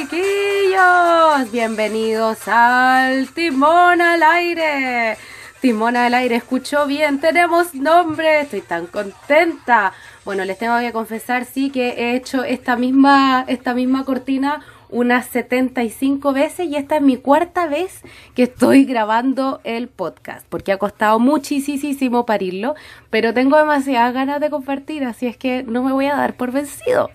chiquillos. Bienvenidos al Timón al Aire. Timón al Aire, escuchó bien, tenemos nombre, estoy tan contenta. Bueno, les tengo que confesar, sí, que he hecho esta misma, esta misma cortina unas 75 veces y esta es mi cuarta vez que estoy grabando el podcast, porque ha costado muchísimo parirlo, pero tengo demasiadas ganas de compartir, así es que no me voy a dar por vencido.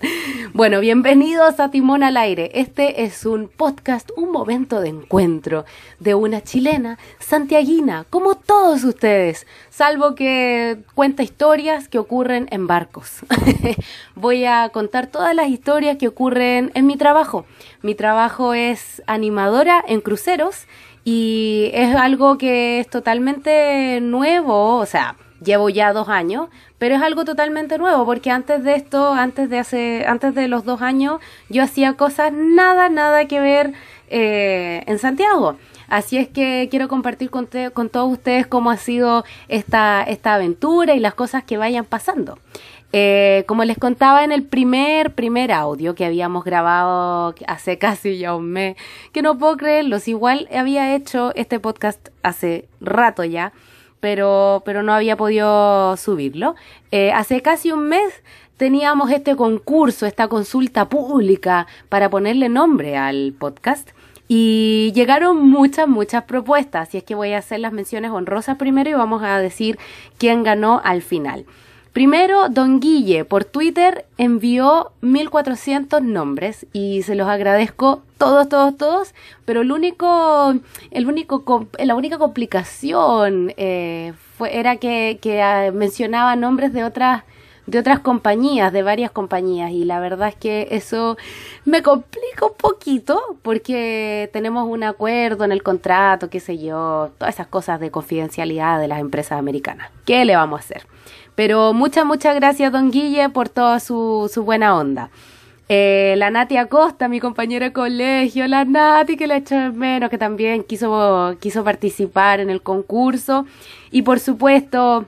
Bueno, bienvenidos a Timón al Aire. Este es un podcast, un momento de encuentro de una chilena santiaguina, como todos ustedes, salvo que cuenta historias que ocurren en barcos. voy a contar todas las historias que ocurren en mi trabajo. Mi trabajo es animadora en cruceros y es algo que es totalmente nuevo, o sea, llevo ya dos años, pero es algo totalmente nuevo porque antes de esto, antes de hace, antes de los dos años, yo hacía cosas nada, nada que ver eh, en Santiago. Así es que quiero compartir con, con todos ustedes cómo ha sido esta, esta aventura y las cosas que vayan pasando. Eh, como les contaba en el primer, primer audio que habíamos grabado hace casi ya un mes, que no puedo creerlos, igual había hecho este podcast hace rato ya, pero, pero no había podido subirlo. Eh, hace casi un mes teníamos este concurso, esta consulta pública para ponerle nombre al podcast. Y llegaron muchas, muchas propuestas, así es que voy a hacer las menciones honrosas primero y vamos a decir quién ganó al final. Primero, Don Guille por Twitter envió 1400 nombres y se los agradezco todos, todos, todos, pero el único, el único, la única complicación eh, fue, era que, que ah, mencionaba nombres de otras de otras compañías, de varias compañías, y la verdad es que eso me complica un poquito porque tenemos un acuerdo en el contrato, qué sé yo, todas esas cosas de confidencialidad de las empresas americanas. ¿Qué le vamos a hacer? Pero muchas, muchas gracias, don Guille, por toda su, su buena onda. Eh, la Nati Acosta, mi compañera de colegio, la Nati que le hecho menos, que también quiso, quiso participar en el concurso. Y por supuesto,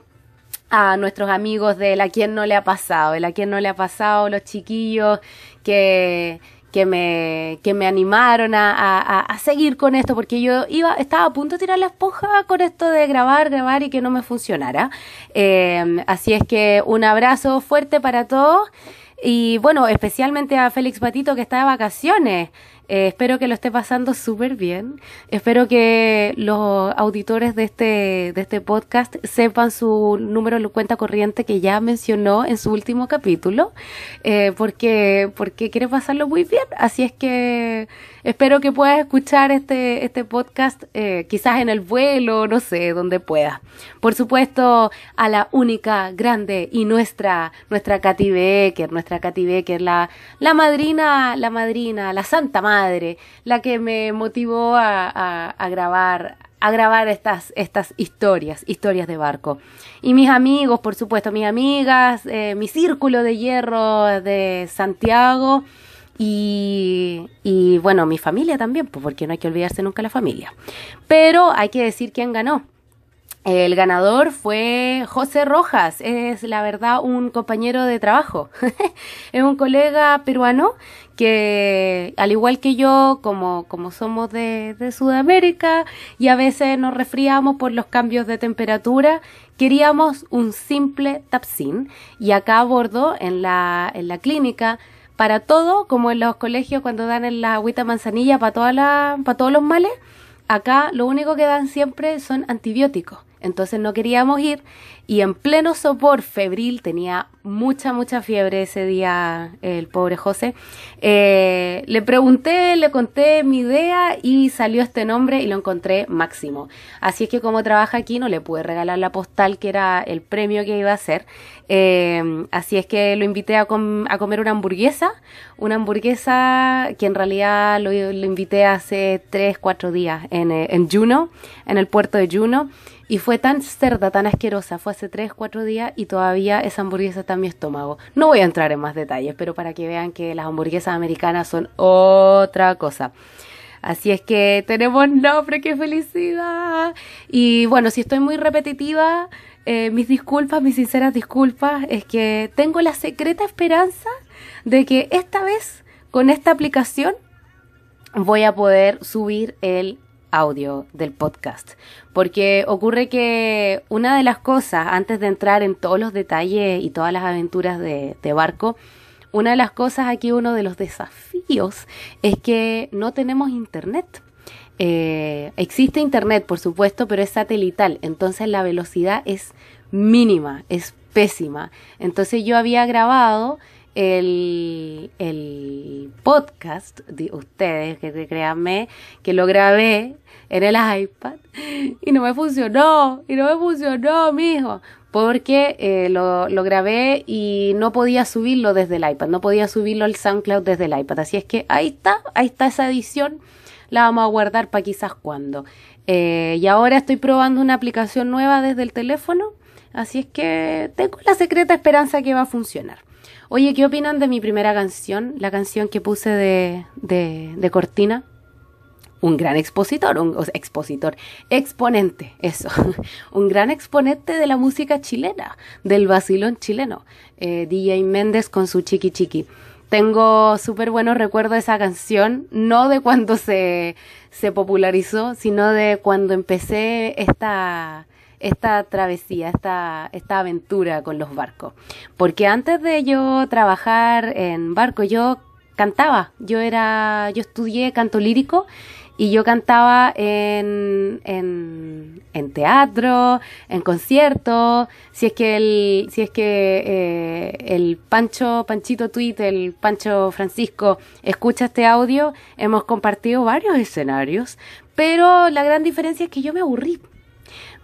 a nuestros amigos de La Quien No Le Ha Pasado, de La Quien No Le Ha Pasado, los chiquillos que que me, que me animaron a, a, seguir con esto, porque yo iba, estaba a punto de tirar la esponja con esto de grabar, grabar y que no me funcionara. Eh, así es que un abrazo fuerte para todos y bueno, especialmente a Félix Patito que está de vacaciones. Eh, espero que lo esté pasando súper bien. Espero que los auditores de este, de este podcast sepan su número de cuenta corriente que ya mencionó en su último capítulo, eh, porque, porque quiere pasarlo muy bien. Así es que espero que puedas escuchar este, este podcast, eh, quizás en el vuelo, no sé, donde pueda. Por supuesto, a la única, grande y nuestra, nuestra Katy Becker, nuestra Katy Becker, la, la madrina, la madrina, la santa madre, la que me motivó a, grabar a grabar estas, estas historias, historias de barco. Y mis amigos, por supuesto, mis amigas, eh, mi círculo de hierro de Santiago, y, y bueno, mi familia también, porque no hay que olvidarse nunca la familia. Pero hay que decir quién ganó. El ganador fue José Rojas, es la verdad un compañero de trabajo, es un colega peruano que al igual que yo, como, como somos de, de, Sudamérica y a veces nos resfriamos por los cambios de temperatura, queríamos un simple tapsin y acá a bordo en la, en la clínica para todo, como en los colegios cuando dan en la agüita manzanilla para, toda la, para todos los males, acá lo único que dan siempre son antibióticos. Entonces no queríamos ir y en pleno sopor febril, tenía mucha, mucha fiebre ese día el pobre José, eh, le pregunté, le conté mi idea y salió este nombre y lo encontré máximo. Así es que como trabaja aquí no le pude regalar la postal que era el premio que iba a hacer. Eh, así es que lo invité a, comer una hamburguesa, una hamburguesa que en realidad lo, lo invité hace 3, 4 días en, eh, en Juno, en el puerto de Juno. Y fue tan cerda, tan asquerosa, fue hace 3, 4 días y todavía esa hamburguesa está en mi estómago. No voy a entrar en más detalles, pero para que vean que las hamburguesas americanas son otra cosa. Así es que tenemos nombre, qué felicidad. Y bueno, si estoy muy repetitiva, eh, mis disculpas, mis sinceras disculpas, es que tengo la secreta esperanza de que esta vez con esta aplicación voy a poder subir el audio del podcast. Porque ocurre que una de las cosas, antes de entrar en todos los detalles y todas las aventuras de, barco, una de las cosas aquí, uno de los desafíos, es que no tenemos internet. Eh, existe internet, por supuesto, pero es satelital, entonces la velocidad es mínima, es pésima. Entonces yo había grabado el, el podcast de ustedes, que créanme, que lo grabé en el iPad y no me funcionó, y no me funcionó, mijo, porque eh, lo, lo, grabé y no podía subirlo desde el iPad, no podía subirlo al SoundCloud desde el iPad. Así es que ahí está, ahí está esa edición, la vamos a guardar para quizás cuando. Eh, y ahora estoy probando una aplicación nueva desde el teléfono, así es que tengo la secreta esperanza que va a funcionar. Oye, ¿qué opinan de mi primera canción? La canción que puse de, de, cortina un gran expositor, un expositor, exponente, eso, un gran exponente de la música chilena, del vacilón chileno, eh, DJ Méndez con su chiqui chiqui. Tengo súper buenos recuerdos de esa canción, no de cuando se, se popularizó, sino de cuando empecé esta, esta travesía, esta, esta aventura con los barcos. Porque antes de yo trabajar en barco, yo cantaba, yo era, yo estudié canto lírico y yo cantaba en, en, en teatro, en conciertos, si es que el, si es que eh, el Pancho, Panchito Tweet, el Pancho Francisco escucha este audio, hemos compartido varios escenarios, pero la gran diferencia es que yo me aburrí.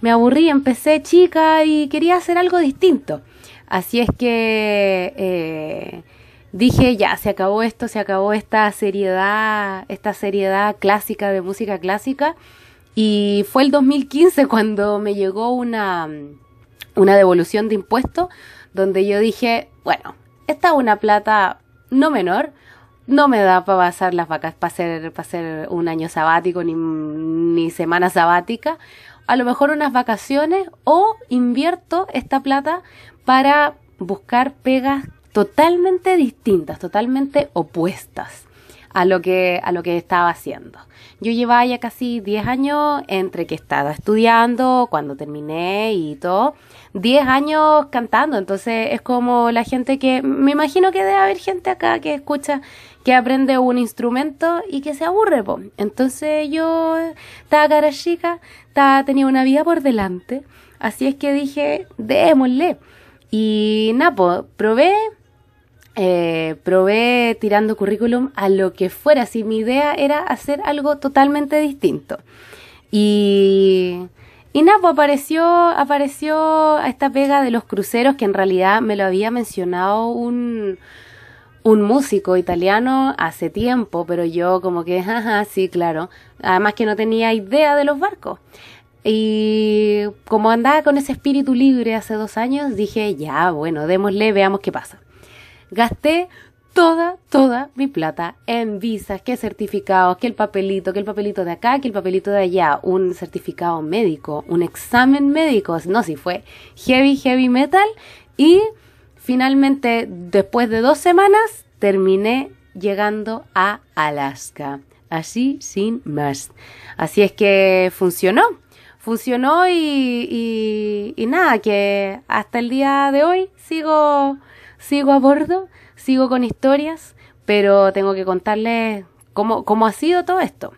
Me aburrí, empecé chica y quería hacer algo distinto. Así es que eh, dije, ya, se acabó esto, se acabó esta seriedad, esta seriedad clásica de música clásica. Y fue el 2015 cuando me llegó una, una devolución de impuestos, donde yo dije, bueno, esta es una plata no menor, no me da para pasar las vacas, para hacer, para hacer un año sabático ni, ni semana sabática, a lo mejor unas vacaciones o invierto esta plata para buscar pegas totalmente distintas, totalmente opuestas a lo que, a lo que estaba haciendo. Yo llevaba ya casi 10 años entre que estaba estudiando, cuando terminé y todo, 10 años cantando, entonces es como la gente que, me imagino que debe haber gente acá que escucha, que aprende un instrumento y que se aburre, po. entonces yo estaba cara chica, tenía una vida por delante, así es que dije, démosle. Y nada, probé, eh, probé tirando currículum a lo que fuera, si mi idea era hacer algo totalmente distinto. Y, y nada, pues apareció, apareció esta pega de los cruceros que en realidad me lo había mencionado un, un músico italiano hace tiempo, pero yo como que, jaja, sí, claro. Además que no tenía idea de los barcos. Y como andaba con ese espíritu libre hace dos años, dije, ya, bueno, démosle, veamos qué pasa gasté toda, toda mi plata en visas, que certificados, que el papelito, que el papelito de acá, que el papelito de allá, un certificado médico, un examen médico, no, si fue heavy, heavy metal. Y finalmente, después de dos semanas, terminé llegando a Alaska. Así, sin más. Así es que funcionó. Funcionó y, y, nada, que hasta el día de hoy sigo sigo a bordo, sigo con historias, pero tengo que contarles cómo, cómo ha sido todo esto.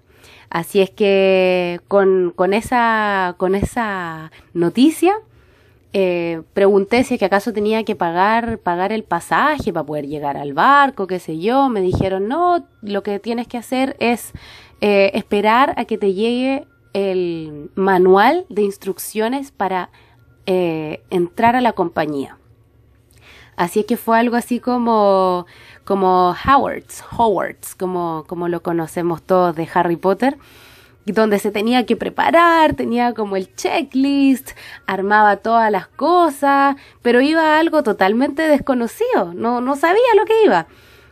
Así es que con, con, esa, con esa noticia eh, pregunté si es que acaso tenía que pagar, pagar el pasaje para poder llegar al barco, qué sé yo. Me dijeron, no, lo que tienes que hacer es eh, esperar a que te llegue el manual de instrucciones para eh, entrar a la compañía. Así es que fue algo así como, como Howard's, Howard's, como, como lo conocemos todos de Harry Potter, donde se tenía que preparar, tenía como el checklist, armaba todas las cosas, pero iba a algo totalmente desconocido, no, no sabía lo que iba.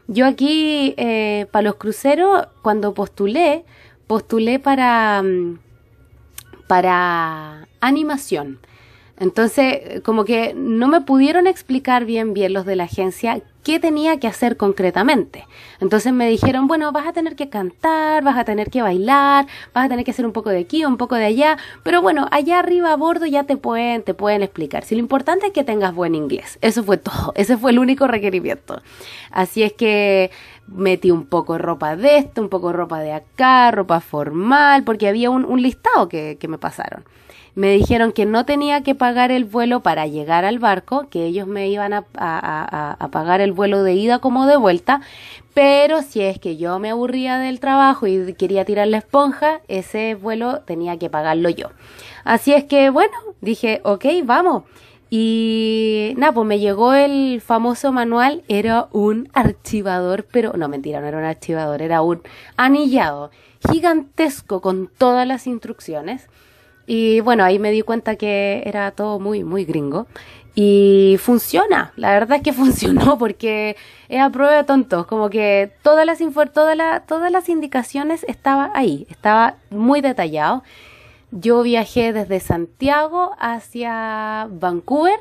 Yo aquí, eh, para los cruceros, cuando postulé, postulé para, mm, para animación. Entonces, como que no me pudieron explicar bien bien los de la agencia qué tenía que hacer concretamente. Entonces me dijeron, bueno, vas a tener que cantar, vas a tener que bailar, vas a tener que hacer un poco de aquí, un poco de allá, pero bueno, allá arriba a bordo ya te pueden, te pueden explicar. Si lo importante es que tengas buen inglés. Eso fue todo, ese fue el único requerimiento. Así es que metí un poco de ropa de esto, un poco de ropa de acá, ropa formal, porque había un, listado que, que me pasaron me dijeron que no tenía que pagar el vuelo para llegar al barco, que ellos me iban a, pagar el vuelo de ida como de vuelta, pero si es que yo me aburría del trabajo y quería tirar la esponja, ese vuelo tenía que pagarlo yo. Así es que bueno, dije, ok, vamos. Y nada, pues me llegó el famoso manual, era un archivador, pero no mentira, no era un archivador, era un anillado gigantesco con todas las instrucciones. Y bueno, ahí me di cuenta que era todo muy, muy gringo. Y funciona, la verdad es que funcionó porque es a prueba de tontos, como que todas las, todas, todas las indicaciones estaban ahí, estaba muy detallado. Yo viajé desde Santiago hacia Vancouver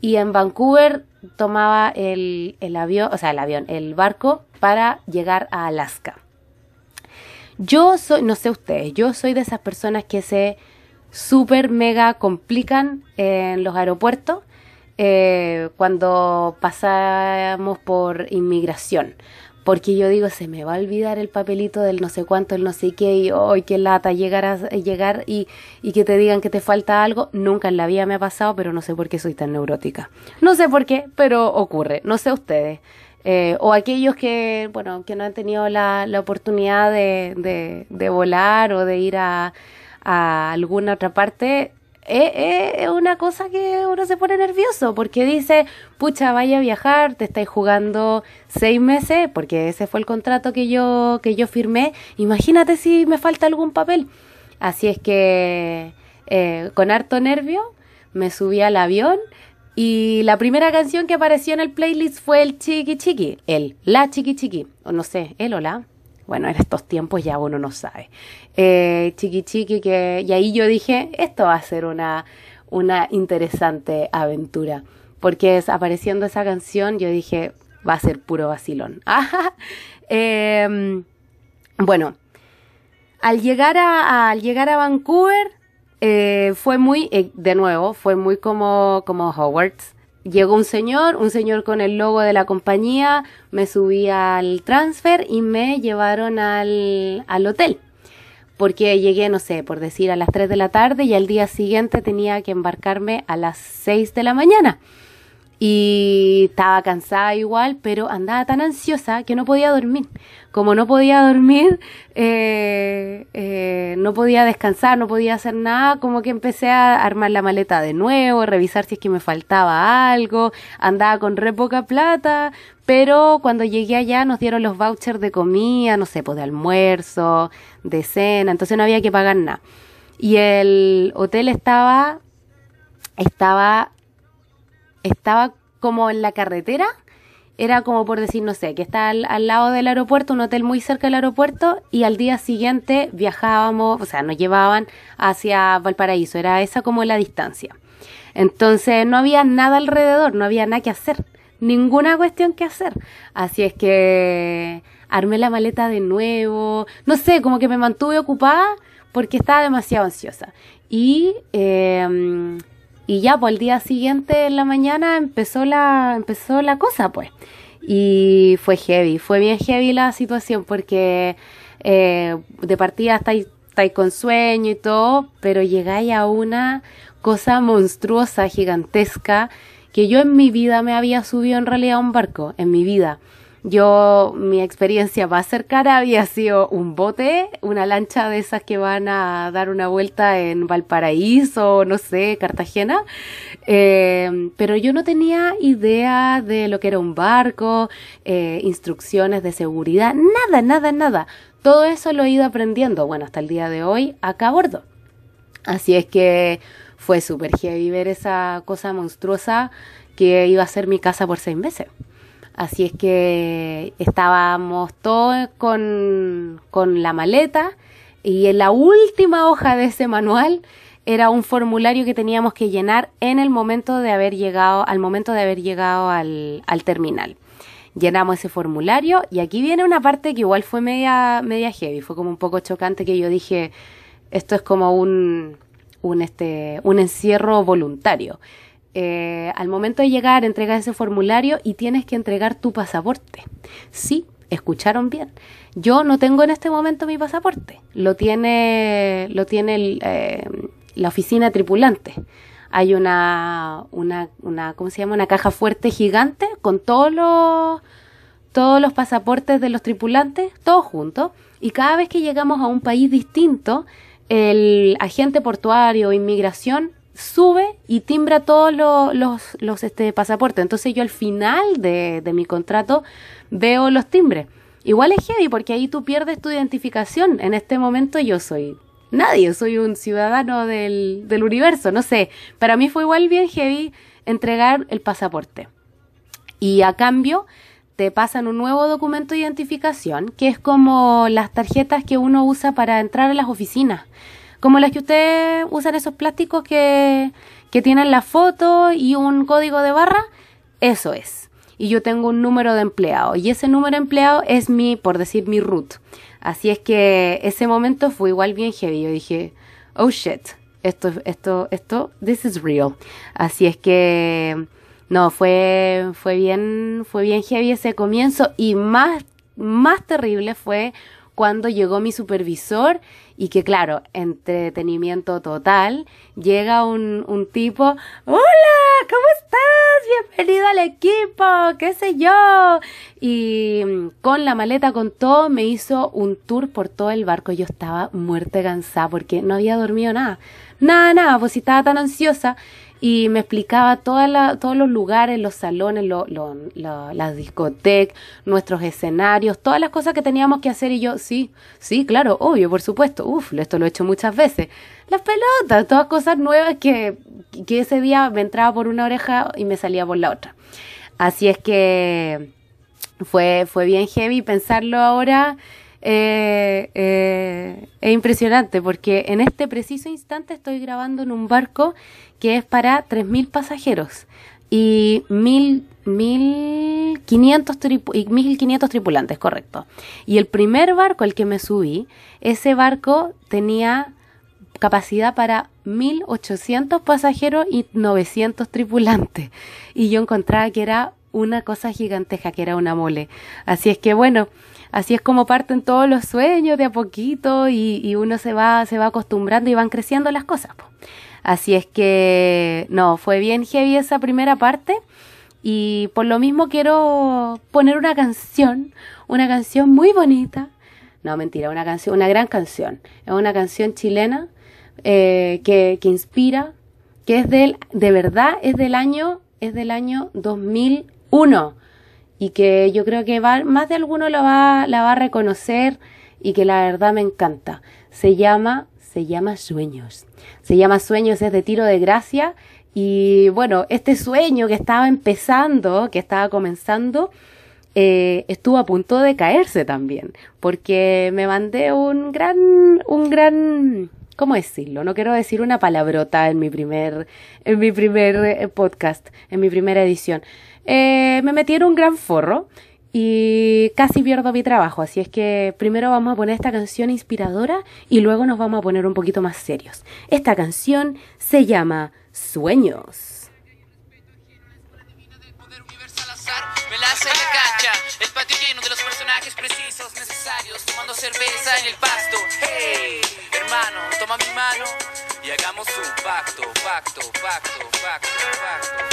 y en Vancouver tomaba el, el avión, o sea, el avión, el barco para llegar a Alaska. Yo soy, no sé ustedes, yo soy de esas personas que se súper mega complican en los aeropuertos eh, cuando pasamos por inmigración. Porque yo digo, se me va a olvidar el papelito del no sé cuánto, el no sé qué, y hoy qué lata llegar, a, llegar y, y que te digan que te falta algo. Nunca en la vida me ha pasado, pero no sé por qué soy tan neurótica. No sé por qué, pero ocurre. No sé ustedes. Eh, o aquellos que, bueno, que no han tenido la, la oportunidad de, de volar o de ir a, a alguna otra parte, es, una cosa que uno se pone nervioso porque dice, pucha, vaya a viajar, te estáis jugando seis meses, porque ese fue el contrato que yo, que yo firmé, imagínate si me falta algún papel. Así es que eh, con harto nervio me subí al avión y la primera canción que apareció en el playlist fue el Chiqui Chiqui, el La Chiqui Chiqui, o no sé, el o la, bueno, en estos tiempos ya uno no sabe. Eh, chiqui chiqui, que, y ahí yo dije, esto va a ser una, una interesante aventura. Porque es, apareciendo esa canción, yo dije, va a ser puro vacilón. eh, bueno, al llegar a, al llegar a Vancouver, eh, fue muy, eh, de nuevo, fue muy como, como Hogwarts llegó un señor, un señor con el logo de la compañía, me subí al transfer y me llevaron al, al hotel. Porque llegué, no sé, por decir a las 3 de la tarde y al día siguiente tenía que embarcarme a las 6 de la mañana y estaba cansada igual, pero andaba tan ansiosa que no podía dormir. Como no podía dormir, eh, eh, no podía descansar, no podía hacer nada, como que empecé a armar la maleta de nuevo, revisar si es que me faltaba algo, andaba con re poca plata, pero cuando llegué allá nos dieron los vouchers de comida, no sé, pues de almuerzo, de cena, entonces no había que pagar nada. Y el hotel estaba, estaba estaba como en la carretera, era como por decir, no sé, que está al, lado del aeropuerto, un hotel muy cerca del aeropuerto, y al día siguiente viajábamos, o sea, nos llevaban hacia Valparaíso, era esa como la distancia. Entonces no había nada alrededor, no había nada que hacer, ninguna cuestión que hacer. Así es que armé la maleta de nuevo, no sé, como que me mantuve ocupada porque estaba demasiado ansiosa. Y eh, y ya, pues el día siguiente en la mañana empezó la, empezó la cosa, pues. Y fue heavy, fue bien heavy la situación porque eh, de partida estáis, estáis con sueño y todo, pero llegáis a una cosa monstruosa, gigantesca, que yo en mi vida me había subido en realidad a un barco, en mi vida. Yo, mi experiencia más cercana había sido un bote, una lancha de esas que van a dar una vuelta en Valparaíso, no sé, Cartagena. Eh, pero yo no tenía idea de lo que era un barco, eh, instrucciones de seguridad, nada, nada, nada. Todo eso lo he ido aprendiendo, bueno, hasta el día de hoy, acá a bordo. Así es que fue súper heavy ver esa cosa monstruosa que iba a ser mi casa por seis meses. Así es que estábamos todos con, con la maleta Y en la última hoja de ese manual era un formulario que teníamos que llenar en el momento de haber llegado, al momento de haber llegado al, al terminal. Llenamos ese formulario y aquí viene una parte que igual fue media, media heavy, fue como un poco chocante que yo dije, esto es como un, un, este, un encierro voluntario. Eh, al momento de llegar, entregas ese formulario y tienes que entregar tu pasaporte. Sí, escucharon bien. Yo no tengo en este momento mi pasaporte. Lo tiene, lo tiene el, eh, la oficina tripulante. Hay una, una, una, ¿cómo se llama? Una caja fuerte gigante con todos los, todos los pasaportes de los tripulantes, todos juntos. Y cada vez que llegamos a un país distinto, el agente portuario, inmigración, sube y timbra todos los, los, los este, pasaportes. Entonces yo al final de, de mi contrato veo los timbres. Igual es heavy porque ahí tú pierdes tu identificación. En este momento yo soy nadie, soy un ciudadano del, del universo, no sé. Para mí fue igual bien heavy entregar el pasaporte. Y a cambio te pasan un nuevo documento de identificación, que es como las tarjetas que uno usa para entrar a las oficinas. Como las que ustedes usan esos plásticos que, que tienen la foto y un código de barra. Eso es. Y yo tengo un número de empleado. Y ese número de empleado es mi, por decir, mi root. Así es que ese momento fue igual bien heavy. Yo dije, oh shit, esto, esto, esto, this is real. Así es que, no, fue, fue bien, fue bien heavy ese comienzo y más, más terrible fue cuando llegó mi supervisor y que claro, entretenimiento total, llega un, un tipo, hola, ¿cómo estás? Bienvenido al equipo, qué sé yo. Y con la maleta, con todo, me hizo un tour por todo el barco. Yo estaba muerte cansada porque no había dormido nada. Nada, nada, pues estaba tan ansiosa y me explicaba toda todos los lugares, los salones, lo, lo, las discotecas, nuestros escenarios, todas las cosas que teníamos que hacer y yo, sí, sí, claro, obvio, por supuesto, uf, esto lo he hecho muchas veces. Las pelotas, todas cosas nuevas que, que ese día me entraba por una oreja y me salía por la otra. Así es que fue, fue bien heavy pensarlo ahora. Eh, eh, es impresionante porque en este preciso instante estoy grabando en un barco que es para 3.000 pasajeros y 1.500 tripulantes, correcto. Y el primer barco al que me subí, ese barco tenía capacidad para 1.800 pasajeros y 900 tripulantes. Y yo encontraba que era una cosa gigantesca, que era una mole. Así es que bueno, así es como parten todos los sueños de a poquito y, uno se va, se va acostumbrando y van creciendo las cosas. Así es que, no, fue bien heavy esa primera parte. Y por lo mismo quiero poner una canción, una canción muy bonita. No, mentira, una canción, una gran canción. Es una canción chilena eh, que, que inspira, que es del, de verdad, es del año, es del año 2001 y que yo creo que va, más de alguno la va, la va a reconocer y que la verdad me encanta. Se llama se llama Sueños. Se llama Sueños, es de tiro de gracia. Y bueno, este sueño que estaba empezando, que estaba comenzando, eh, estuvo a punto de caerse también. Porque me mandé un gran, un gran, ¿cómo decirlo? No quiero decir una palabrota en mi primer, en mi primer eh, podcast, en mi primera edición. Eh, me metí en un gran forro y casi pierdo mi trabajo. Así es que primero vamos a poner esta canción inspiradora y luego nos vamos a poner un poquito más serios. Esta canción se llama Sueños. Me la hace la cancha, el patio lleno de los personajes precisos, necesarios, tomando cerveza en el pasto. Hey, hermano, toma mi mano y hagamos un pacto, pacto, pacto, pacto, pacto.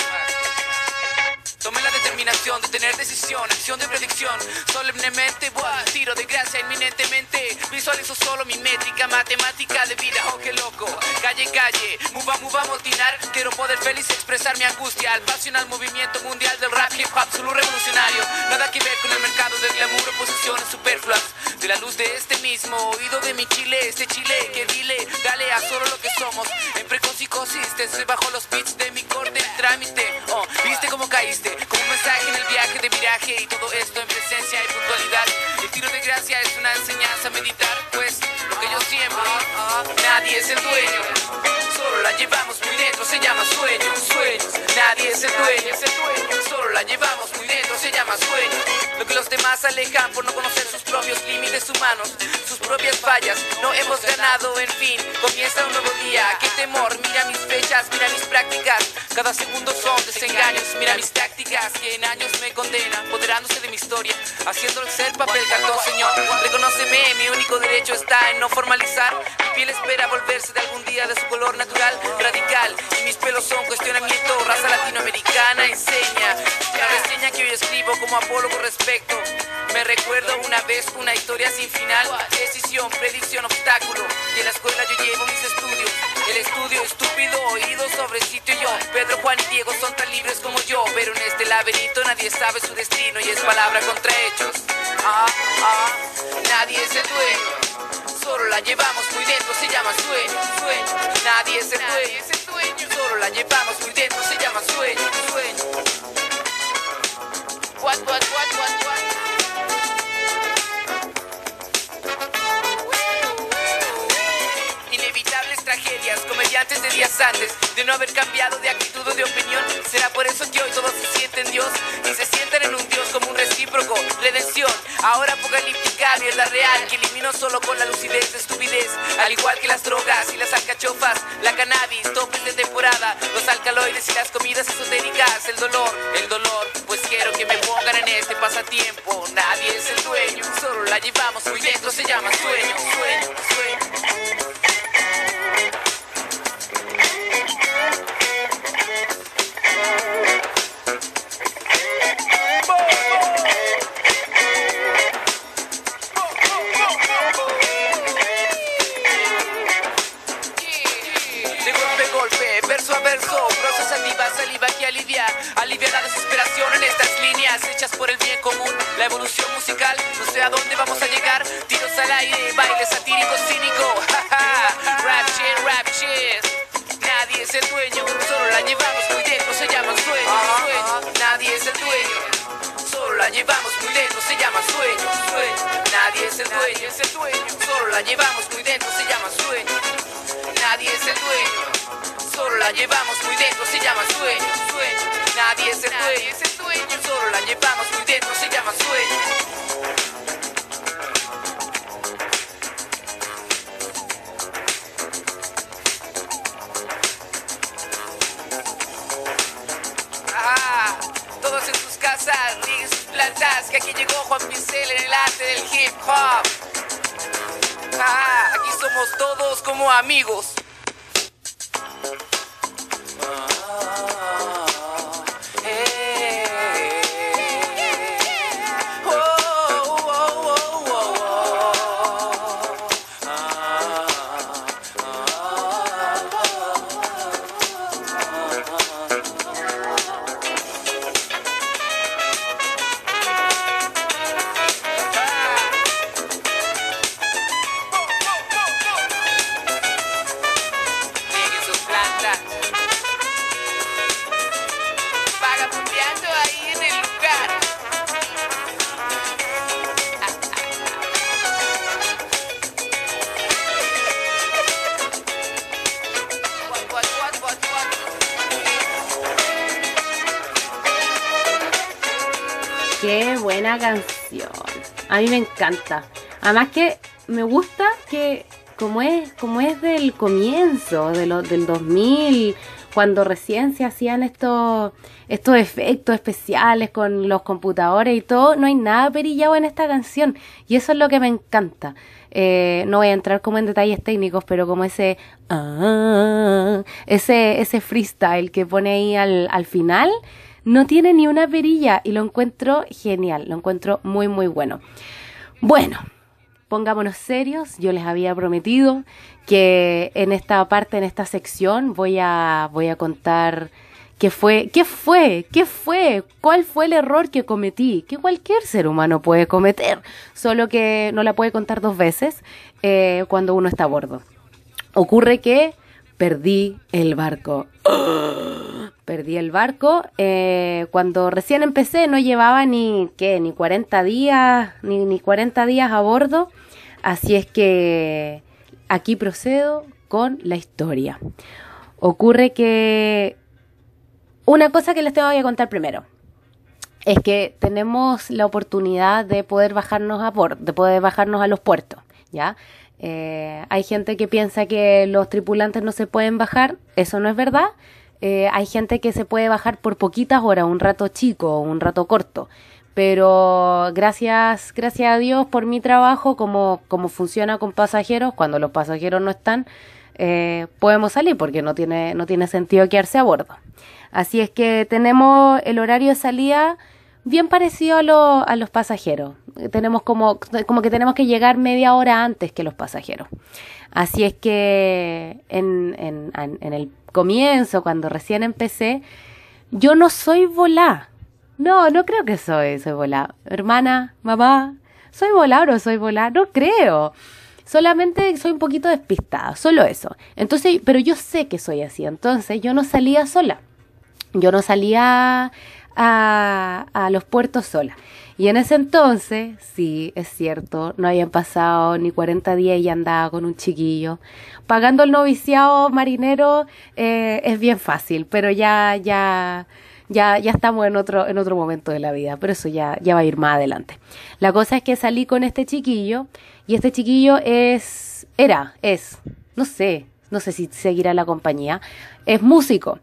Tomé la determinación de tener decisión, acción de predicción. Solemnemente, buah, tiro de gracia inminentemente. Visualizo solo mi métrica matemática de vida, oh que loco. Calle, calle, muva, muva, moltinar. Quiero poder feliz expresar mi angustia al pasional movimiento mundial del rap hip hop, solo revolucionario. Nada que ver con el mercado del glamour o posiciones superfluas. De la luz de este mismo oído de mi chile, este chile que dile, dale a solo lo que somos. En precocicosis, te bajo los beats de mi corte, trámite. Oh, viste caíste como un mensaje en el viaje de viraje y todo esto en presencia y puntualidad. El tiro de gracia es una enseñanza a meditar, pues lo que yo siembro. Nadie es el dueño, solo la llevamos muy dentro, se llama sueño, sueño. Nadie es el dueño, solo la llevamos muy dentro, Lo que los demás alejan por no conocer sus propios límites humanos, sus propias fallas, no hemos ganado, en fin, comienza un nuevo día. Qué temor, mira mis fechas, mira mis prácticas. Cada segundo son desengaños, mira mis tácticas que en años me condenan, apoderándose de mi historia, haciendo el ser papel cartón, señor. Reconóceme, mi único derecho está en no formalizar. Mi piel espera volverse de algún día de su color natural, radical. Y mis pelos son cuestionamiento, raza latinoamericana enseña. La reseña que hoy escribo como apólogo respecto. Me recuerdo una vez una historia sin final, decisión, predicción, obstáculo. Y en la escuela yo llevo mis estudios. El estudio estúpido, oído sobre sitio y yo. Pedro, Juan y Diego son tan libres como yo. Pero en este laberinto nadie sabe su destino y es palabra contra hechos. Ah, ah, nadie es el dueño. Solo la llevamos muy dentro, se llama sueño, sueño. Nadie es el dueño. Solo la llevamos muy dentro, se llama sueño, sueño. What, what, what? De no haber cambiado de actitud o de opinión. Será por eso que hoy todos se sienten Dios y se sienten en un Dios como un recíproco, redención. Ahora apocalíptica, mierda real que elimino solo con la lucidez de estupidez. Al igual que las drogas y las alcachofas, la cannabis, topes de temporada, los alcaloides y las comidas esotéricas. El dolor, el dolor, pues quiero que me pongan en este pasatiempo. Nadie es el dueño, solo la llevamos muy dentro, se llama sueño, sueño, sueño. Que alivia, la desesperación en estas líneas hechas por el bien común. La evolución musical, no sé a dónde vamos a llegar. Tiros al aire, baile satírico, cínico, rap shit, rap shit. Nadie es el dueño, solo la llevamos muy dentro, se llama sueño, sueño. Nadie es el dueño. Solo la llevamos muy dentro, se llama sueño, sueño. Nadie es el dueño, es el dueño. Solo la llevamos muy dentro, se llama sueño. Nadie es el dueño, solo la llevamos muy dentro, se llama. Nadie es el dueño, es el dueño, solo la llevamos muy dentro, se llama sueño. Ah, todos rieguen sus plantas, que aquí llegó Juan Pincel en el arte del hip hop. Ah, aquí somos todos como amigos. A mí me encanta. Además que me gusta que como es, como es del comienzo, de lo, del 2000, cuando recién se hacían estos, estos efectos especiales con los computadores y todo, no hay nada perillado en esta canción. Y eso es lo que me encanta. Eh, no voy a entrar como en detalles técnicos, pero como ese, ah, ese, ese freestyle que pone ahí al, al final, no tiene ni una perilla y lo encuentro genial, lo encuentro muy, muy bueno. Bueno, pongámonos serios, yo les había prometido que en esta parte, en esta sección, voy a, voy a contar qué fue, qué fue, qué fue, cuál fue el error que cometí, que cualquier ser humano puede cometer, solo que no la puede contar dos veces eh, cuando uno está a bordo. Ocurre que perdí el barco. Perdí el barco. eh, cuando recién empecé no llevaba ni, ¿qué? Ni 40 días, ni, ni 40 días a bordo. Así es que aquí procedo con la historia. Ocurre que una cosa que les tengo que contar primero es que tenemos la oportunidad de poder bajarnos a por, de poder bajarnos a los puertos, ¿ya? Eh, hay gente que piensa que los tripulantes no se pueden bajar, eso no es verdad. Eh, hay gente que se puede bajar por poquitas horas, un rato chico, un rato corto. Pero gracias, gracias a Dios por mi trabajo, como, como funciona con pasajeros, cuando los pasajeros no están, eh, podemos salir porque no tiene, no tiene sentido quedarse a bordo. Así es que tenemos el horario de salida bien parecido a, a los pasajeros. Tenemos como, como que tenemos que llegar media hora antes que los pasajeros. Así es que en, en, en el comienzo, cuando recién empecé, yo no soy volá. No, no creo que soy, soy volá. Hermana, mamá, ¿soy volá o no soy volá? No creo. Solamente soy un poquito despistada, solo eso. Entonces, pero yo sé que soy así. Entonces, yo no salía sola. Yo no salía a, los puertos sola. Y en ese entonces, sí, es cierto, no habían pasado ni 40 días y andaba con un chiquillo. Pagando el noviciado marinero eh, es bien fácil, pero ya, ya, ya, ya estamos en otro, en otro momento de la vida, pero eso ya, ya va a ir más adelante. La cosa es que salí con este chiquillo y este chiquillo es, era, es, no sé, no sé si seguirá la compañía, es músico.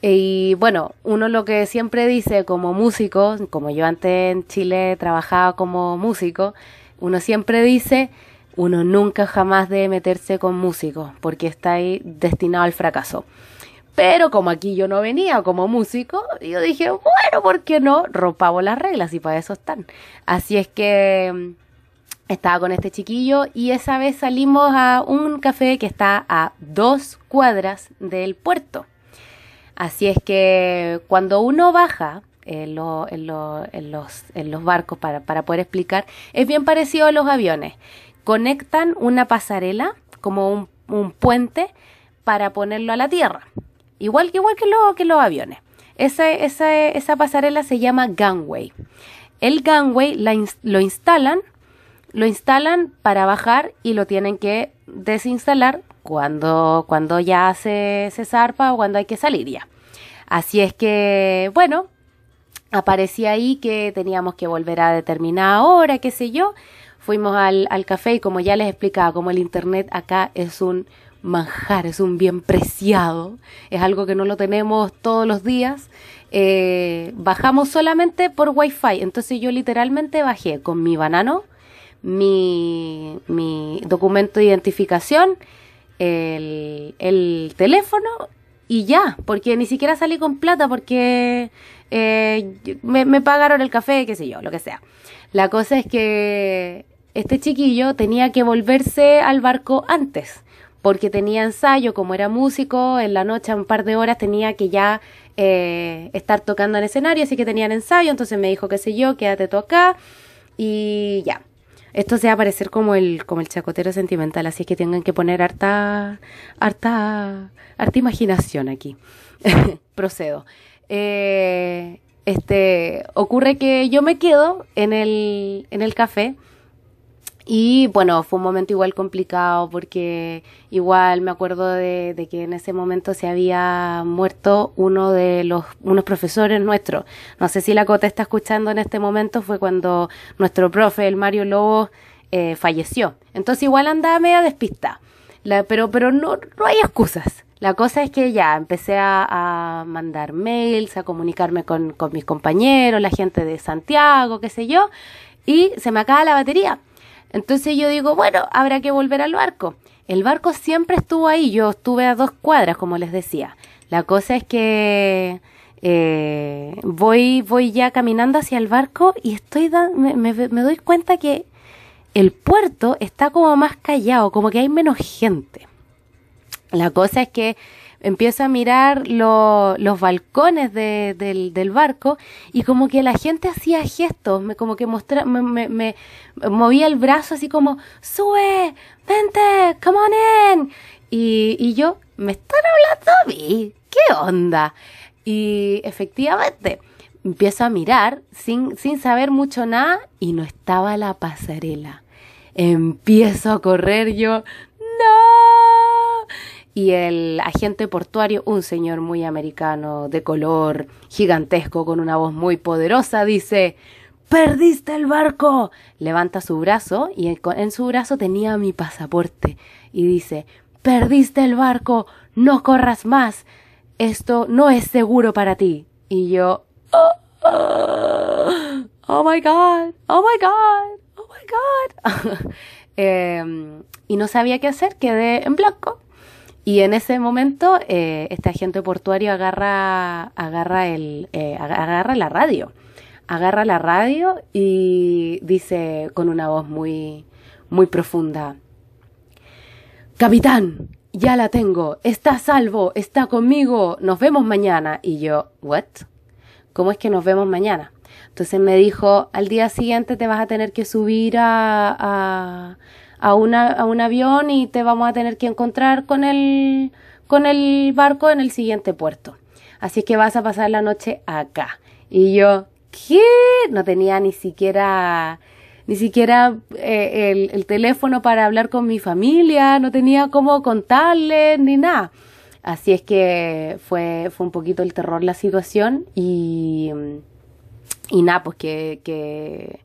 Y bueno, uno lo que siempre dice como músico, como yo antes en Chile trabajaba como músico, uno siempre dice, uno nunca jamás debe meterse con músicos porque está ahí destinado al fracaso. Pero como aquí yo no venía como músico, yo dije, bueno, ¿por qué no? Rompamos las reglas y para eso están. Así es que mm, estaba con este chiquillo y esa vez salimos a un café que está a dos cuadras del puerto. Así es que cuando uno baja en, los, barcos, para, poder explicar, es bien parecido a los aviones. Conectan una pasarela, como un, puente, para ponerlo a la tierra. Igual que, igual que, que los aviones. Esa, esa, pasarela se llama gangway. El gangway lo instalan, lo instalan para bajar y lo tienen que desinstalar cuando, cuando ya se, se zarpa o cuando hay que salir ya. Así es que, bueno, aparecía ahí que teníamos que volver a determinada hora, qué sé yo. Fuimos al, al café y como ya les explicaba, como el Internet acá es un manjar, es un bien preciado, es algo que no lo tenemos todos los días. Eh, bajamos solamente por Wi-Fi, entonces yo literalmente bajé con mi banano, mi, mi documento de identificación, el, el teléfono y ya, porque ni siquiera salí con plata porque eh, me, me, pagaron el café, qué sé yo, lo que sea. La cosa es que este chiquillo tenía que volverse al barco antes, porque tenía ensayo, como era músico, en la noche, un par de horas, tenía que ya eh, estar tocando en escenario, así que tenían ensayo, entonces me dijo, qué sé yo, quédate tú acá, y ya. Esto se va a parecer como el, como el chacotero sentimental, así que tengan que poner harta, harta, harta imaginación aquí. Procedo. Eh, este, ocurre que yo me quedo en el, en el café y bueno, fue un momento igual complicado porque igual me acuerdo de, que en ese momento se había muerto uno de los unos profesores nuestros. No sé si la Cota está escuchando en este momento, fue cuando nuestro profe, el Mario Lobo, eh, falleció. Entonces igual andaba media despista. La, pero pero no, no hay excusas. La cosa es que ya empecé a, a mandar mails, a comunicarme con, con mis compañeros, la gente de Santiago, qué sé yo, y se me acaba la batería. Entonces yo digo, bueno, habrá que volver al barco. El barco siempre estuvo ahí, yo estuve a dos cuadras, como les decía. La cosa es que eh, voy, voy ya caminando hacia el barco y estoy me, me, me doy cuenta que el puerto está como más callado, como que hay menos gente. La cosa es que empiezo a mirar los balcones del, barco y como que la gente hacía gestos, me, como que mostra, me, movía el brazo así como, sube, vente, come on in. Y, y yo, me están hablando a mí, ¿qué onda? Y efectivamente, empiezo a mirar sin, sin saber mucho nada y no estaba la pasarela. Empiezo a correr yo, y el agente portuario, un señor muy americano, de color gigantesco, con una voz muy poderosa, dice, ¡Perdiste el barco! Levanta su brazo y en su brazo tenía mi pasaporte y dice, ¡Perdiste el barco! ¡No corras más! Esto no es seguro para ti. Y yo, oh, oh, oh my god, oh my god, oh my god. eh, y no sabía qué hacer, quedé en blanco. Y en ese momento, eh, este agente portuario agarra, agarra, el, eh, agarra la radio. Agarra la radio y dice con una voz muy, muy profunda: Capitán, ya la tengo, está a salvo, está conmigo, nos vemos mañana. Y yo, ¿what? ¿Cómo es que nos vemos mañana? Entonces me dijo, al día siguiente te vas a tener que subir a, a, una, a un avión y te vamos a tener que encontrar con el, con el barco en el siguiente puerto. Así que vas a pasar la noche acá. Y yo, ¿qué? No tenía ni siquiera, ni siquiera eh, el, el, teléfono para hablar con mi familia, no tenía cómo contarle ni nada. Así es que fue, fue un poquito el terror la situación y, y nada, pues que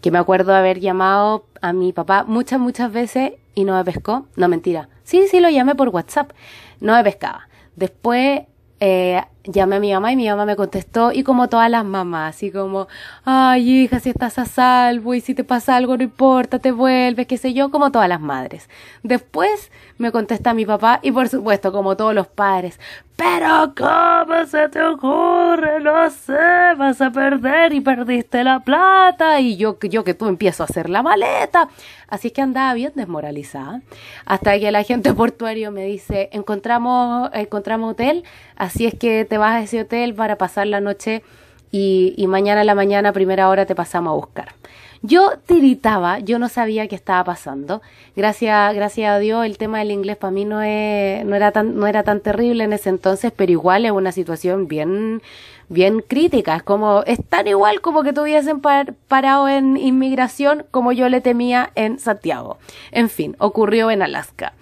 que me acuerdo haber llamado a mi papá muchas, muchas veces y no me pescó. No, mentira. Sí, sí, lo llamé por WhatsApp. No me pescaba. Después eh, llamé a mi mamá y mi mamá me contestó y como todas las mamás, así como, ay hija, si estás a salvo y si te pasa algo no importa, te vuelves, qué sé yo, como todas las madres. Después me contesta mi papá y por supuesto como todos los padres, pero ¿cómo se te ocurre? No sé, vas a perder y perdiste la plata y yo, yo que tú empiezo a hacer la maleta. Así que andaba bien desmoralizada. Hasta que el agente portuario me dice, encontramos, encontramos hotel, así es que te vas a ese hotel para pasar la noche y, mañana a la mañana, primera hora, te pasamos a buscar. Yo tiritaba, yo no sabía qué estaba pasando. Gracias, gracias a Dios, el tema del inglés para mí no, es, no, era tan, no era tan terrible en ese entonces, pero igual es una situación bien, bien crítica. Es como, es tan igual como que tuviesen parado en inmigración como yo le temía en Santiago. En fin, ocurrió en Alaska.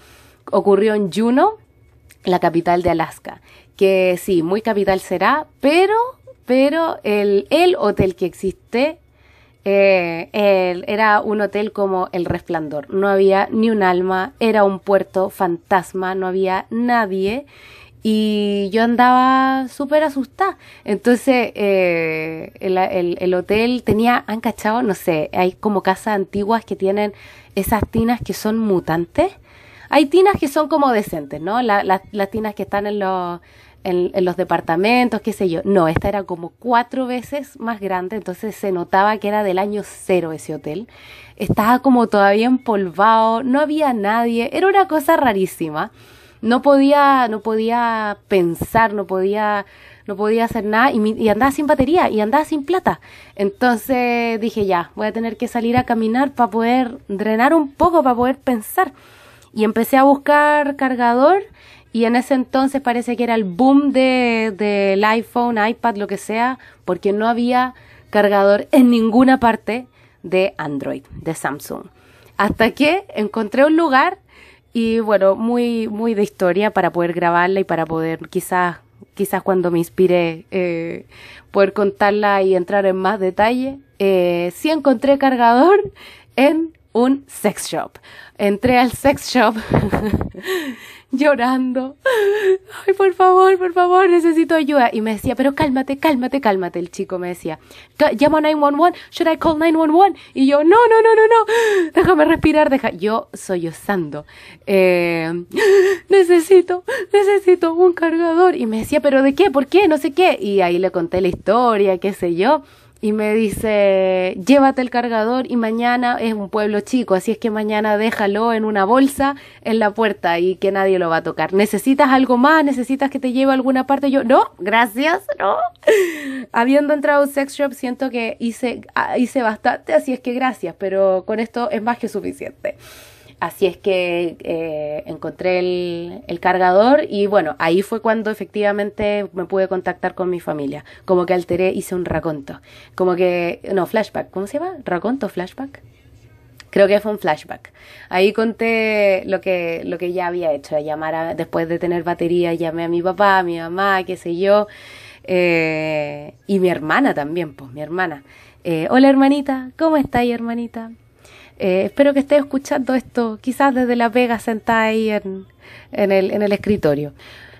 Ocurrió en Juneau, la capital de Alaska que sí, muy capital será, pero, pero el, el hotel que existe eh, era un hotel como El Resplandor. No había ni un alma, era un puerto fantasma, no había nadie. Y yo andaba súper asustada. Entonces, eh, el, el, el, hotel tenía, han cachado, no sé, hay como casas antiguas que tienen esas tinas que son mutantes. Hay tinas que son como decentes, ¿no? La, las tinas que están en los en, los departamentos, qué sé yo. No, esta era como cuatro veces más grande, entonces se notaba que era del año cero ese hotel. Estaba como todavía empolvado, no había nadie, era una cosa rarísima. No podía, no podía pensar, no podía, no podía hacer nada y, y andaba sin batería y andaba sin plata. Entonces dije ya, voy a tener que salir a caminar para poder drenar un poco, para poder pensar. Y empecé a buscar cargador y en ese entonces parece que era el boom del de, iPhone, iPad, lo que sea, porque no había cargador en ninguna parte de Android, de Samsung. Hasta que encontré un lugar y bueno, muy, muy de historia para poder grabarla y para poder quizás, quizás cuando me inspire eh, poder contarla y entrar en más detalle. Eh, sí encontré cargador en un sex shop. Entré al sex shop llorando. Ay, por favor, por favor, necesito ayuda. Y me decía, pero cálmate, cálmate, cálmate. El chico me decía, llamo a 911, should I call 911? Y yo, no, no, no, no, no, déjame respirar, deja. Yo sollozando. Eh, necesito, necesito un cargador. Y me decía, pero ¿de qué? ¿Por qué? No sé qué. Y ahí le conté la historia, qué sé yo y me dice, llévate el cargador y mañana es un pueblo chico, así es que mañana déjalo en una bolsa en la puerta y que nadie lo va a tocar. ¿Necesitas algo más? ¿Necesitas que te lleve a alguna parte? Yo, no, gracias, no. Habiendo entrado a sex shop, siento que hice, ah, hice bastante, así es que gracias, pero con esto es más que suficiente. Así es que eh, encontré el, cargador y bueno, ahí fue cuando efectivamente me pude contactar con mi familia. Como que alteré, hice un raconto. Como que, no, flashback, ¿cómo se llama? ¿Raconto, flashback? Creo que fue un flashback. Ahí conté lo que, lo que ya había hecho, llamar a, después de tener batería, llamé a mi papá, a mi mamá, qué sé yo, eh, y mi hermana también, pues mi hermana. Eh, Hola hermanita, ¿cómo estáis hermanita? Eh, espero que estés escuchando esto, quizás desde la pega sentada ahí en, el, en el escritorio.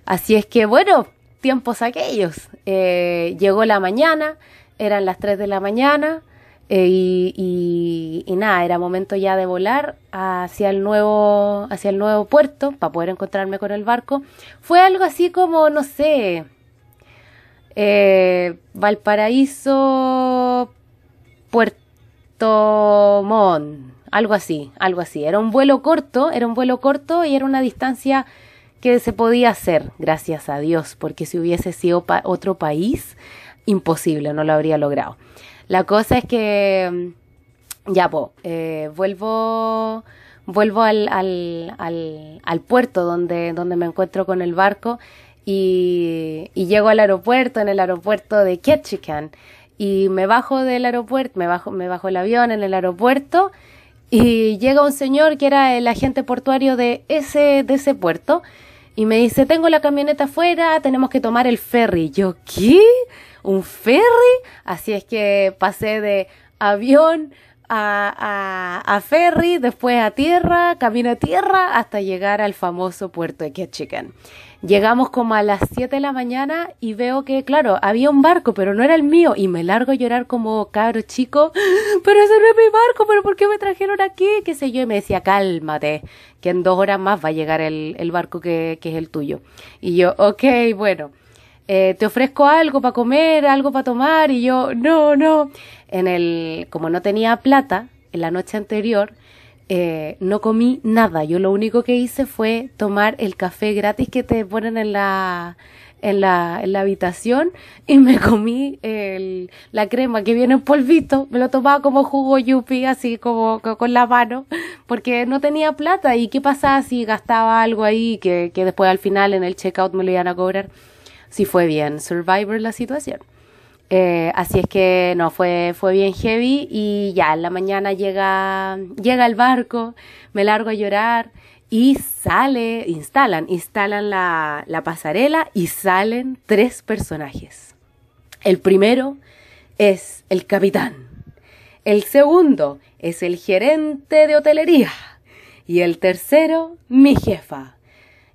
Así es que bueno, tiempos aquellos. llegó la mañana, eran las 3 de la mañana, eh, y, nada, era momento ya de volar hacia el nuevo, hacia el nuevo puerto para poder encontrarme con el barco. Fue algo así como, no sé, eh, Valparaíso, Puerto Montt, algo así, algo así. Era un vuelo corto, era un vuelo corto y era una distancia que se podía hacer, gracias a Dios, porque si hubiese sido otro país, imposible, no lo habría logrado. La cosa es que, mm, ya, pues, vuelvo, vuelvo al, al, al, al, puerto donde, donde me encuentro con el barco y llego al aeropuerto, en el aeropuerto de Ketchikan. Y me bajo del aeropuerto, me bajo, me bajo el avión en el aeropuerto y llega un señor que era el agente portuario de ese, de ese puerto y me dice, tengo la camioneta afuera, tenemos que tomar el ferry. Yo, ¿qué? un ferry, así es que pasé de avión a, a, ferry, después a tierra, camino a tierra, hasta llegar al famoso puerto de Ketchikan. Llegamos como a las 7 de la mañana y veo que, claro, había un barco, pero no era el mío. Y me largo a llorar como cabro chico. Pero ese no es mi barco, pero ¿por qué me trajeron aquí? Qué sé yo. Y me decía, cálmate, que en dos horas más va a llegar el, barco que, que es el tuyo. Y yo, ok, bueno. Eh, te ofrezco algo para comer, algo para tomar, y yo, no, no. En el, como no tenía plata, en la noche anterior, eh, no comí nada. Yo lo único que hice fue tomar el café gratis que te ponen en la, en la, en la habitación y me comí el, la crema que viene en polvito. Me lo tomaba como jugo yupi, así como, con la mano, porque no tenía plata. ¿Y qué pasaba si gastaba algo ahí que, que después al final en el checkout me lo iban a cobrar? si fue bien Survivor la situación. Eh, así es que no, fue, fue bien heavy y ya en la mañana llega, llega el barco, me largo a llorar y sale, instalan, instalan la, la pasarela y salen tres personajes. El primero es el capitán. El segundo es el gerente de hotelería. Y el tercero, mi jefa.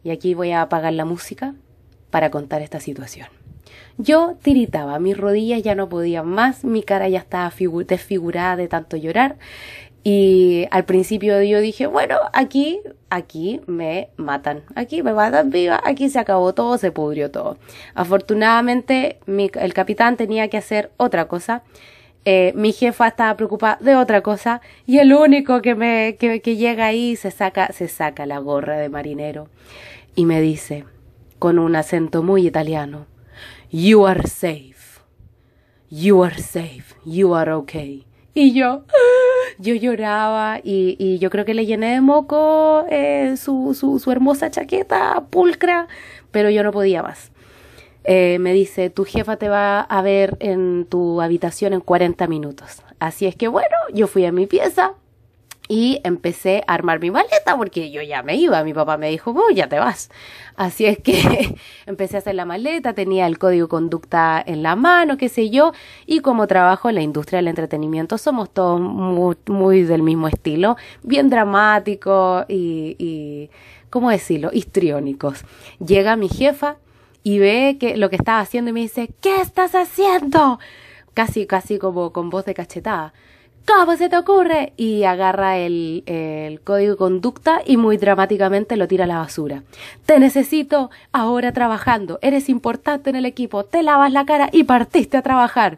Y aquí voy a apagar la música para contar esta situación. Yo tiritaba, mis rodillas ya no podían más, mi cara ya estaba desfigurada de tanto llorar y al principio yo dije, bueno, aquí, aquí me matan, aquí me matan viva, aquí se acabó todo, se pudrió todo. Afortunadamente el capitán tenía que hacer otra cosa. Eh, mi jefa estaba preocupada de otra cosa y el único que me que, que llega ahí se saca se saca la gorra de marinero y me dice con un acento muy italiano. You are safe. You are safe. You are okay. Y yo, yo lloraba y, y yo creo que le llené de moco eh, su, su, su, hermosa chaqueta pulcra, pero yo no podía más. Eh, me dice, tu jefa te va a ver en tu habitación en 40 minutos. Así es que bueno, yo fui a mi pieza, y empecé a armar mi maleta porque yo ya me iba. Mi papá me dijo, oh, ya te vas. Así es que empecé a hacer la maleta, tenía el código conducta en la mano, qué sé yo, y como trabajo en la industria del entretenimiento, somos todos muy, del mismo estilo, bien dramáticos y, y, ¿cómo decirlo?, histriónicos. Llega mi jefa y ve que lo que estaba haciendo y me dice, ¿qué estás haciendo? Casi, casi como con voz de cachetada. ¿Cómo se te ocurre? Y agarra el, el, código de conducta y muy dramáticamente lo tira a la basura. Te necesito ahora trabajando. Eres importante en el equipo. Te lavas la cara y partiste a trabajar.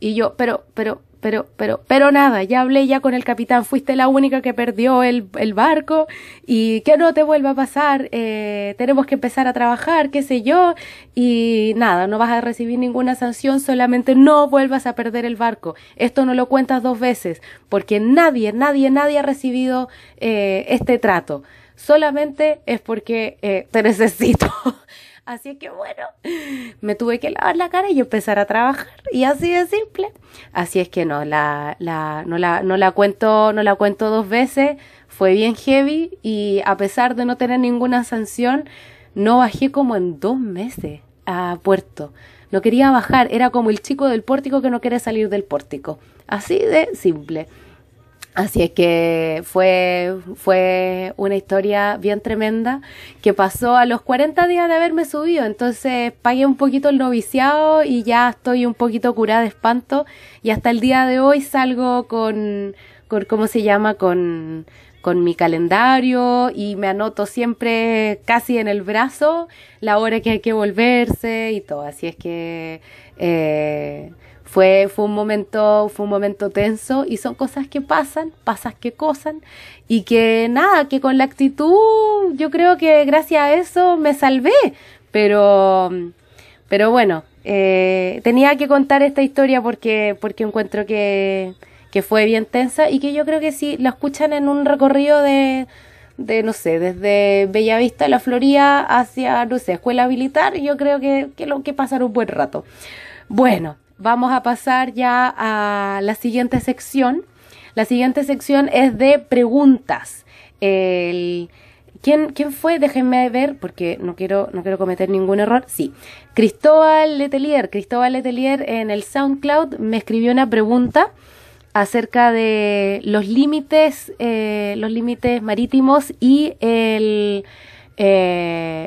Y yo, pero, pero, pero, pero, pero nada, ya hablé ya con el capitán, fuiste la única que perdió el, el barco y que no te vuelva a pasar, eh, tenemos que empezar a trabajar, qué sé yo, y nada, no vas a recibir ninguna sanción, solamente no vuelvas a perder el barco. Esto no lo cuentas dos veces, porque nadie, nadie, nadie ha recibido eh, este trato. Solamente es porque eh, te necesito. Así que bueno, me tuve que lavar la cara y empezar a trabajar. Y así de simple. Así es que no, la, la, no, la, no la cuento, no la cuento dos veces. Fue bien heavy y a pesar de no tener ninguna sanción, no bajé como en dos meses a puerto. No quería bajar, era como el chico del pórtico que no quiere salir del pórtico. Así de simple. Así es que fue, fue una historia bien tremenda que pasó a los 40 días de haberme subido. Entonces pagué un poquito el noviciado y ya estoy un poquito curada de espanto. Y hasta el día de hoy salgo con, con ¿cómo se llama? Con, con mi calendario y me anoto siempre casi en el brazo la hora que hay que volverse y todo. Así es que eh, fue, fue un momento, fue un momento tenso y son cosas que pasan, pasas que cosan y que nada, que con la actitud yo creo que gracias a eso me salvé. Pero, pero bueno, eh, tenía que contar esta historia porque, porque encuentro que, que fue bien tensa y que yo creo que si la escuchan en un recorrido de, de no sé, desde Bellavista, La Florida hacia, no sé, Escuela Militar, yo creo que, que lo que pasar un buen rato. Bueno, vamos a pasar ya a la siguiente sección. La siguiente sección es de preguntas. ¿quién, ¿Quién fue? Déjenme ver porque no quiero, no quiero cometer ningún error. Sí, Cristóbal Letelier. Cristóbal Letelier en el SoundCloud me escribió una pregunta acerca de los límites, eh, los límites marítimos y eh,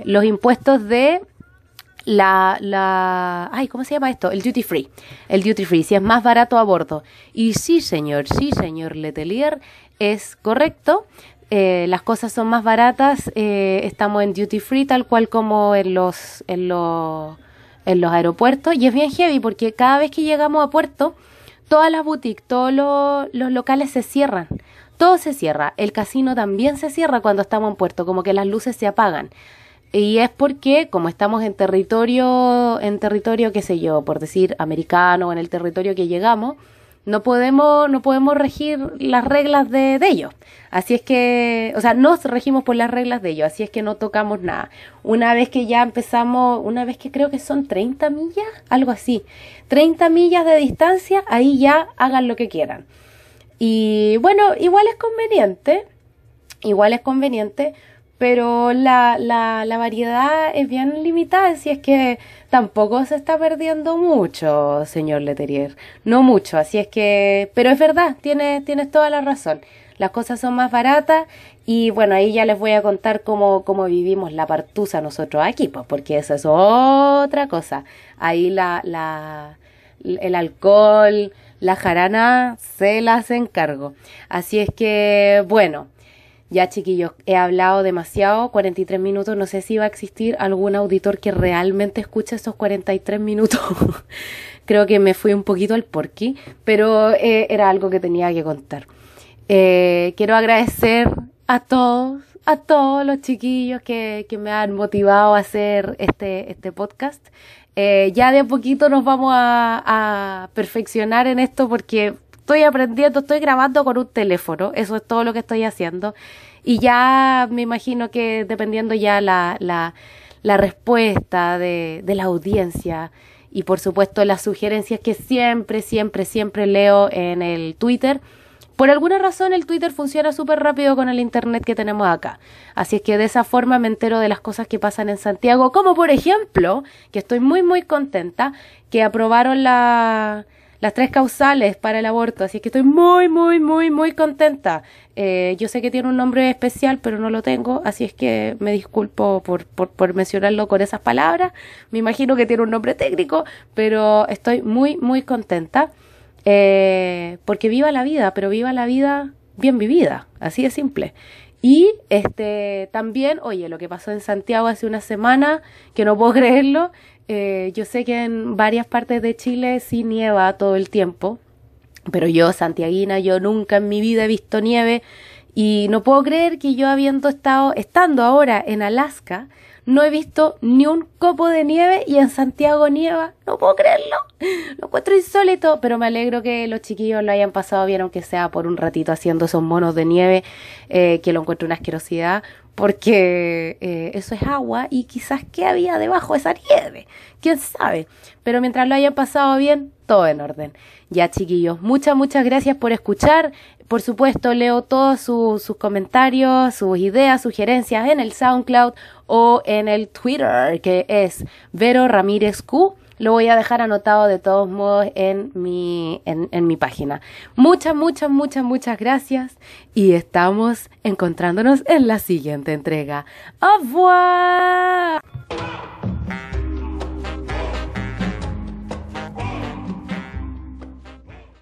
los impuestos de la, la, ay, ¿cómo se llama esto? El duty free. El duty free, si es más barato a bordo. Y sí, señor, sí, señor Letelier, es correcto. Eh, las cosas son más baratas, eh, estamos en duty free tal cual como en los, en los, en los aeropuertos y es bien heavy porque cada vez que llegamos a puerto, todas las boutiques, todos los, los locales se cierran, todo se cierra, el casino también se cierra cuando estamos en puerto, como que las luces se apagan. Y es porque, como estamos en territorio, en territorio, qué sé yo, por decir, americano, en el territorio que llegamos, no podemos, no podemos regir las reglas de, de ellos. Así es que, o sea, nos regimos por las reglas de ellos, así es que no tocamos nada. Una vez que ya empezamos, una vez que creo que son 30 millas, algo así, 30 millas de distancia, ahí ya hagan lo que quieran. Y bueno, igual es conveniente, igual es conveniente pero la, la, la variedad es bien limitada, si es que tampoco se está perdiendo mucho, señor Leterier. No mucho, así es que, pero es verdad, tienes, tienes toda la razón. Las cosas son más baratas y bueno, ahí ya les voy a contar cómo, cómo vivimos la partusa nosotros aquí, pues porque eso es otra cosa. Ahí la, la, el alcohol, la jarana se las encargo. Así es que, bueno, ya chiquillos, he hablado demasiado, 43 minutos, no sé si va a existir algún auditor que realmente escuche esos 43 minutos. Creo que me fui un poquito al porqui, pero eh, era algo que tenía que contar. Eh, quiero agradecer a todos, a todos los chiquillos que, que me han motivado a hacer este, este podcast. Eh, ya de a poquito nos vamos a, a perfeccionar en esto porque estoy aprendiendo, estoy grabando con un teléfono, eso es todo lo que estoy haciendo. Y ya me imagino que dependiendo ya la, la, la respuesta de, de la audiencia y por supuesto las sugerencias que siempre, siempre, siempre leo en el Twitter. Por alguna razón el Twitter funciona súper rápido con el Internet que tenemos acá. Así es que de esa forma me entero de las cosas que pasan en Santiago, como por ejemplo, que estoy muy muy contenta, que aprobaron la, las tres causales para el aborto, así que estoy muy, muy, muy, muy contenta. Eh, yo sé que tiene un nombre especial, pero no lo tengo, así es que me disculpo por, por, por mencionarlo con esas palabras. Me imagino que tiene un nombre técnico, pero estoy muy, muy contenta. Eh, porque viva la vida, pero viva la vida bien vivida, así de simple. Y este también, oye, lo que pasó en Santiago hace una semana, que no puedo creerlo, eh, yo sé que en varias partes de Chile sí nieva todo el tiempo, pero yo, santiaguina, yo nunca en mi vida he visto nieve y no puedo creer que yo habiendo estado, estando ahora en Alaska, no he visto ni un copo de nieve y en Santiago nieva. No puedo creerlo. Lo encuentro insólito, pero me alegro que los chiquillos lo hayan pasado bien, aunque sea por un ratito haciendo esos monos de nieve, eh, que lo encuentro una asquerosidad, porque eh, eso es agua y quizás qué había debajo de esa nieve, quién sabe. Pero mientras lo hayan pasado bien, todo en orden. Ya chiquillos, muchas, muchas gracias por escuchar. Por supuesto, leo todos sus comentarios, sus ideas, sugerencias en el SoundCloud o en el Twitter, que es Vero Ramírez Q. Lo voy a dejar anotado de todos modos en mi, en, en mi página. Muchas, muchas, muchas, muchas gracias y estamos encontrándonos en la siguiente entrega. ¡Au revoir!